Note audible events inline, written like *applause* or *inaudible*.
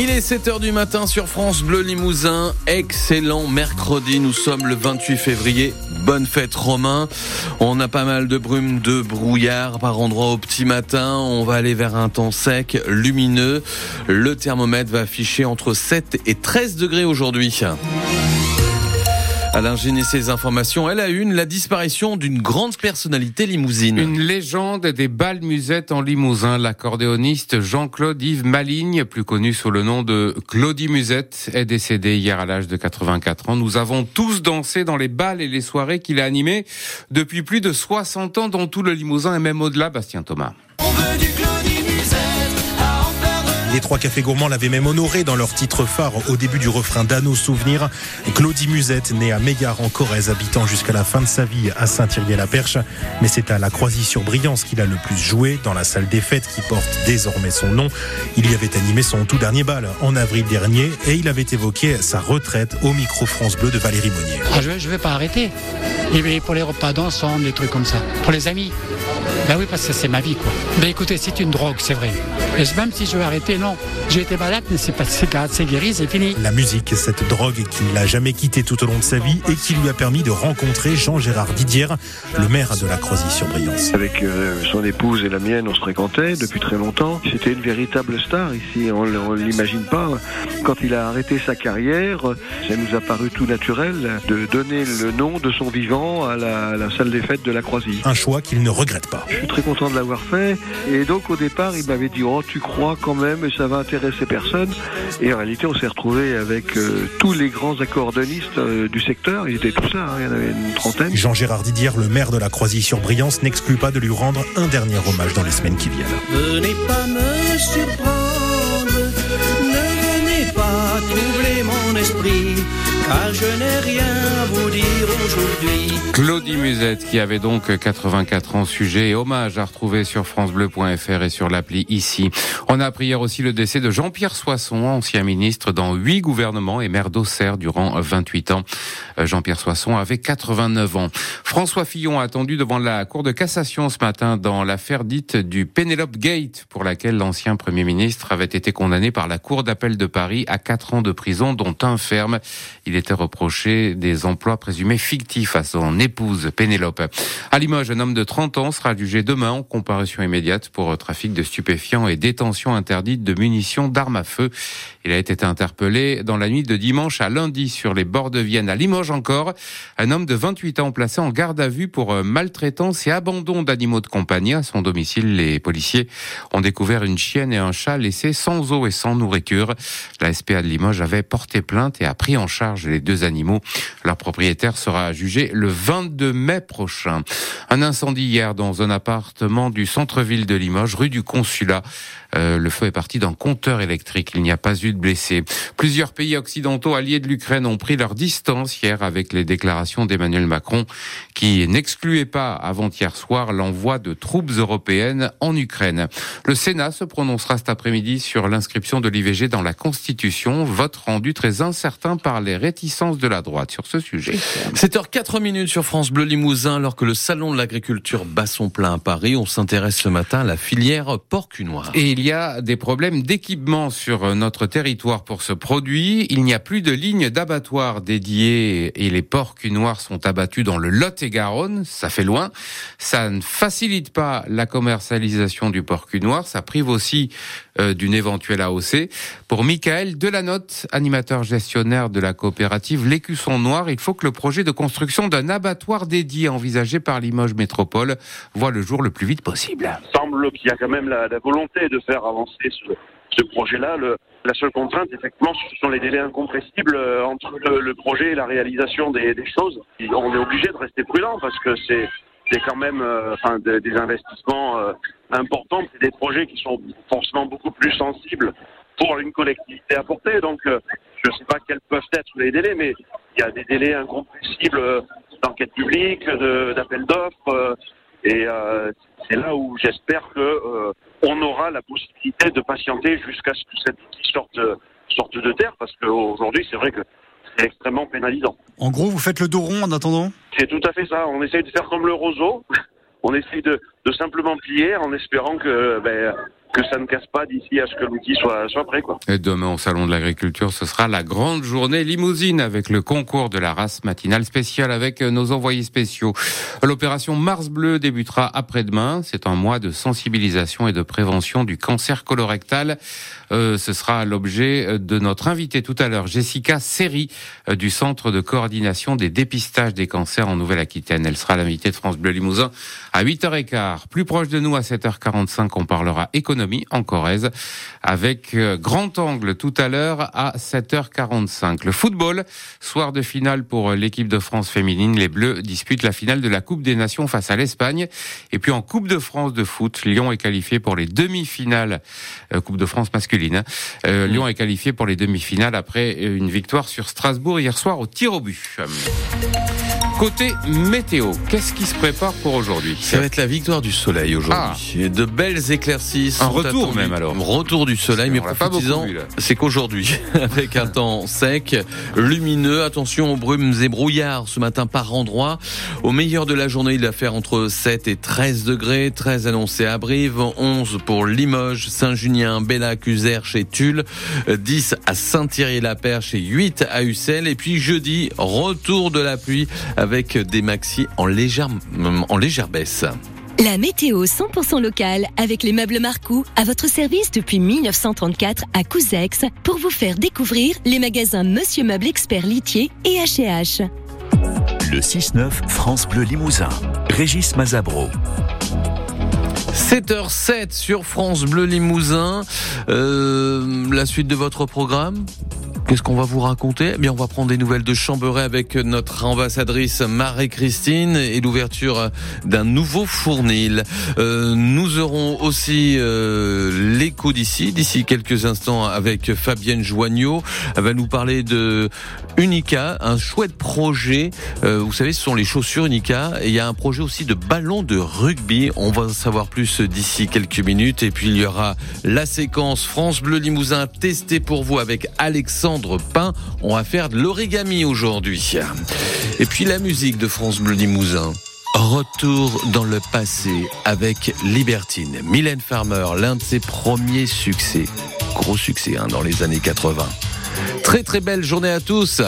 Il est 7h du matin sur France Bleu Limousin. Excellent mercredi, nous sommes le 28 février. Bonne fête Romain. On a pas mal de brume, de brouillard par endroits au petit matin. On va aller vers un temps sec, lumineux. Le thermomètre va afficher entre 7 et 13 degrés aujourd'hui. Alain et ses informations. Elle a une, la disparition d'une grande personnalité limousine. Une légende des balles musettes en Limousin. L'accordéoniste Jean-Claude Yves Maligne, plus connu sous le nom de Claudie Musette, est décédé hier à l'âge de 84 ans. Nous avons tous dansé dans les balles et les soirées qu'il a animées depuis plus de 60 ans dans tout le Limousin et même au-delà, Bastien Thomas. On veut du les trois cafés gourmands l'avaient même honoré dans leur titre phare au début du refrain d'Anneau Souvenir. Claudie Musette, née à Mégare en Corrèze, habitant jusqu'à la fin de sa vie à Saint-Thierry-la-Perche. Mais c'est à la Croisy-sur-Briance qu'il a le plus joué dans la salle des fêtes qui porte désormais son nom. Il y avait animé son tout dernier bal en avril dernier et il avait évoqué sa retraite au micro France Bleu de Valérie Monnier. Ah, je ne vais pas arrêter. Et pour les repas d'ensemble, des trucs comme ça. Pour les amis. Ben oui, parce que c'est ma vie, quoi. Ben écoutez, c'est une drogue, c'est vrai. Et même si je veux arrêter, non. J'ai été malade, mais c'est pas c'est guéri, c'est fini. La musique, cette drogue qui ne l'a jamais quitté tout au long de sa vie et qui lui a permis de rencontrer Jean-Gérard Didier, le maire de la Croisy-sur-Briance. Avec euh, son épouse et la mienne, on se fréquentait depuis très longtemps. C'était une véritable star ici, on ne l'imagine pas. Quand il a arrêté sa carrière, ça nous a paru tout naturel de donner le nom de son vivant à la, la salle des fêtes de la Croisy. Un choix qu'il ne regrette pas. Je suis très content de l'avoir fait. Et donc au départ, il m'avait dit oh tu crois quand même et ça va intéresser personne. Et en réalité, on s'est retrouvé avec euh, tous les grands accordonistes euh, du secteur. Ils étaient tout ça, hein. il y en avait une trentaine. Jean-Gérard Didier, le maire de la Croisy-sur-Briance, n'exclut pas de lui rendre un dernier hommage dans les semaines qui viennent. Venez pas me surprendre, ne venez pas troubler mon esprit car je n'ai rien à vous dire aujourd'hui. Claudie Musette, qui avait donc 84 ans, sujet et hommage à retrouver sur FranceBleu.fr et sur l'appli ici. On a appris hier aussi le décès de Jean-Pierre Soisson, ancien ministre dans huit gouvernements et maire d'Auxerre durant 28 ans. Euh, Jean-Pierre Soisson avait 89 ans. François Fillon a attendu devant la Cour de cassation ce matin dans l'affaire dite du Penelope Gate, pour laquelle l'ancien Premier ministre avait été condamné par la Cour d'appel de Paris à quatre ans de prison, dont un ferme. Était reproché des emplois présumés fictifs à son épouse Pénélope. À Limoges, un homme de 30 ans sera jugé demain en comparution immédiate pour trafic de stupéfiants et détention interdite de munitions d'armes à feu. Il a été interpellé dans la nuit de dimanche à lundi sur les bords de Vienne. À Limoges encore, un homme de 28 ans placé en garde à vue pour maltraitance et abandon d'animaux de compagnie. À son domicile, les policiers ont découvert une chienne et un chat laissés sans eau et sans nourriture. La SPA de Limoges avait porté plainte et a pris en charge les deux animaux. Leur propriétaire sera jugé le 22 mai prochain. Un incendie hier dans un appartement du centre-ville de Limoges, rue du Consulat. Euh, le feu est parti d'un compteur électrique. Il n'y a pas eu de blessés. Plusieurs pays occidentaux alliés de l'Ukraine ont pris leur distance hier avec les déclarations d'Emmanuel Macron qui n'excluait pas avant-hier soir l'envoi de troupes européennes en Ukraine. Le Sénat se prononcera cet après-midi sur l'inscription de l'IVG dans la Constitution, vote rendu très incertain par les réticences de la droite sur ce sujet. 7h04 minutes sur France Bleu Limousin alors que le salon de l'agriculture bat son plein à Paris. On s'intéresse ce matin à la filière. Et il y a des problèmes d'équipement sur notre territoire pour ce produit. Il n'y a plus de lignes d'abattoirs dédiées et les porcs noirs sont abattus dans le Lot-et-Garonne. Ça fait loin. Ça ne facilite pas la commercialisation du porc noir. Ça prive aussi euh, d'une éventuelle AOC. Pour Michael Delanotte, animateur gestionnaire de la coopérative L'Écusson Noir, il faut que le projet de construction d'un abattoir dédié envisagé par Limoges Métropole voit le jour le plus vite possible. Il semble qu'il y a quand même la, la volonté de faire avancer ce, projet-là. La seule contrainte, effectivement, ce sont les délais incompressibles euh, entre le, projet et la réalisation des, choses. on est obligé de rester prudent parce que c'est quand même euh, des investissements euh, importants, des projets qui sont forcément beaucoup plus sensibles pour une collectivité à porter. Donc, je ne sais pas quels peuvent être les délais, mais il y a des délais incompressibles d'enquête publique, d'appel d'offres, et c'est là où j'espère que on aura la possibilité de patienter jusqu'à ce que cette sorte sorte de terre, parce qu'aujourd'hui, c'est vrai que c'est extrêmement pénalisant. En gros, vous faites le dos rond en attendant? C'est tout à fait ça. On essaye de faire comme le roseau. *laughs* On essaye de, de simplement plier en espérant que, ben, que ça ne casse pas d'ici à ce que l'outil soit, soit prêt. Quoi. Et demain au Salon de l'Agriculture, ce sera la grande journée limousine avec le concours de la race matinale spéciale avec nos envoyés spéciaux. L'opération Mars Bleu débutera après-demain. C'est un mois de sensibilisation et de prévention du cancer colorectal. Euh, ce sera l'objet de notre invité tout à l'heure, Jessica Serry, euh, du Centre de coordination des dépistages des cancers en Nouvelle-Aquitaine. Elle sera l'invitée de France Bleu Limousin à 8h15. Plus proche de nous, à 7h45, on parlera économie en Corrèze avec euh, grand angle tout à l'heure à 7h45. Le football, soir de finale pour l'équipe de France féminine. Les Bleus disputent la finale de la Coupe des Nations face à l'Espagne. Et puis en Coupe de France de foot, Lyon est qualifié pour les demi-finales. Coupe de France masculine euh, Lyon est qualifié pour les demi-finales après une victoire sur Strasbourg hier soir au tir au but. Côté météo, qu'est-ce qui se prépare pour aujourd'hui Ça va être la victoire du soleil aujourd'hui. Ah. De belles éclaircies. Un retour même alors. Retour du soleil, mais profitez-en. C'est qu'aujourd'hui, *laughs* avec un temps sec, lumineux, attention aux brumes et brouillards ce matin par endroit. Au meilleur de la journée, il va faire entre 7 et 13 degrés. 13 annoncés à Brive, 11 pour Limoges, Saint-Junien, Bellac, Uzerche et Tulle, 10 à Saint-Thierry-la-Perche et 8 à Ussel. Et puis jeudi, retour de la pluie avec des maxis en légère, en légère baisse. La météo 100% locale avec les meubles Marcou à votre service depuis 1934 à Couzex pour vous faire découvrir les magasins Monsieur Meuble Expert Litier et H&H. Le 6-9 France Bleu Limousin. Régis Mazabro. 7h07 sur France Bleu Limousin. Euh, la suite de votre programme? Qu'est-ce qu'on va vous raconter? Eh bien, on va prendre des nouvelles de Chamberet avec notre ambassadrice Marie-Christine et l'ouverture d'un nouveau fournil. Euh, nous aurons aussi euh, l'écho d'ici, d'ici quelques instants avec Fabienne Joignot. Elle va nous parler de Unica, un chouette projet. Euh, vous savez, ce sont les chaussures Unica. Et il y a un projet aussi de ballon de rugby. On va en savoir plus d'ici quelques minutes. Et puis, il y aura la séquence France Bleu Limousin testée pour vous avec Alexandre Pain. On va faire de l'origami aujourd'hui. Et puis la musique de France Bleu Limousin. Retour dans le passé avec Libertine. Mylène Farmer, l'un de ses premiers succès. Gros succès hein, dans les années 80. Très très belle journée à tous.